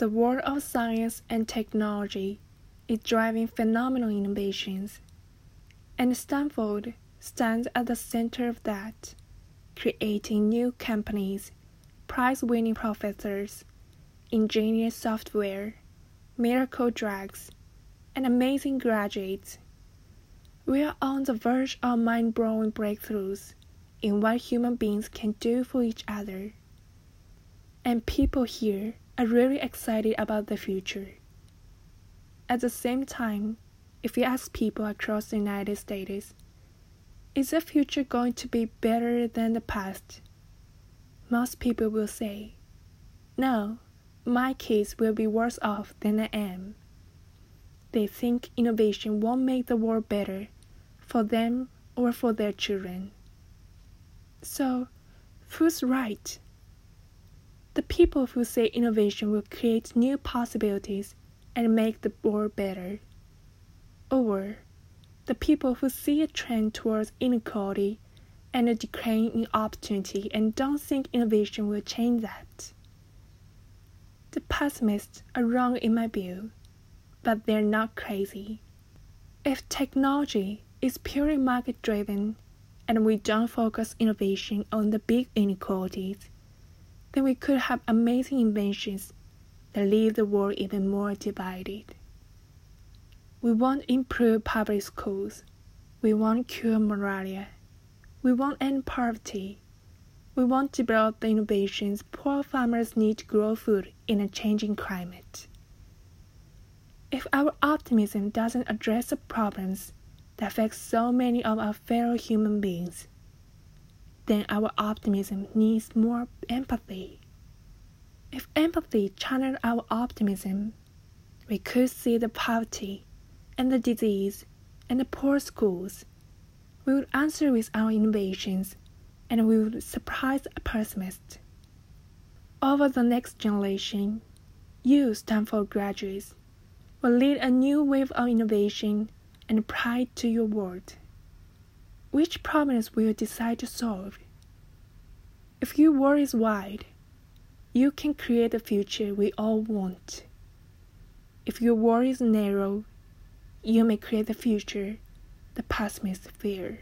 The world of science and technology is driving phenomenal innovations, and Stanford stands at the center of that, creating new companies, prize winning professors, ingenious software, miracle drugs, and amazing graduates. We are on the verge of mind blowing breakthroughs in what human beings can do for each other. And people here are really excited about the future. At the same time, if you ask people across the United States, is the future going to be better than the past? Most people will say, no, my kids will be worse off than I am. They think innovation won't make the world better for them or for their children. So, who's right? The people who say innovation will create new possibilities and make the world better. Or the people who see a trend towards inequality and a decline in opportunity and don't think innovation will change that. The pessimists are wrong in my view, but they're not crazy. If technology is purely market driven and we don't focus innovation on the big inequalities, then we could have amazing inventions that leave the world even more divided. We want improve public schools. We want cure malaria. We want end poverty. We want to develop the innovations poor farmers need to grow food in a changing climate. If our optimism doesn't address the problems that affect so many of our fellow human beings, then our optimism needs more empathy. If empathy channeled our optimism, we could see the poverty and the disease and the poor schools. We would answer with our innovations and we would surprise a pessimist. Over the next generation, you Stanford graduates will lead a new wave of innovation and pride to your world. Which problems will you decide to solve? If your world is wide, you can create the future we all want. If your world is narrow, you may create the future the past pessimists fear.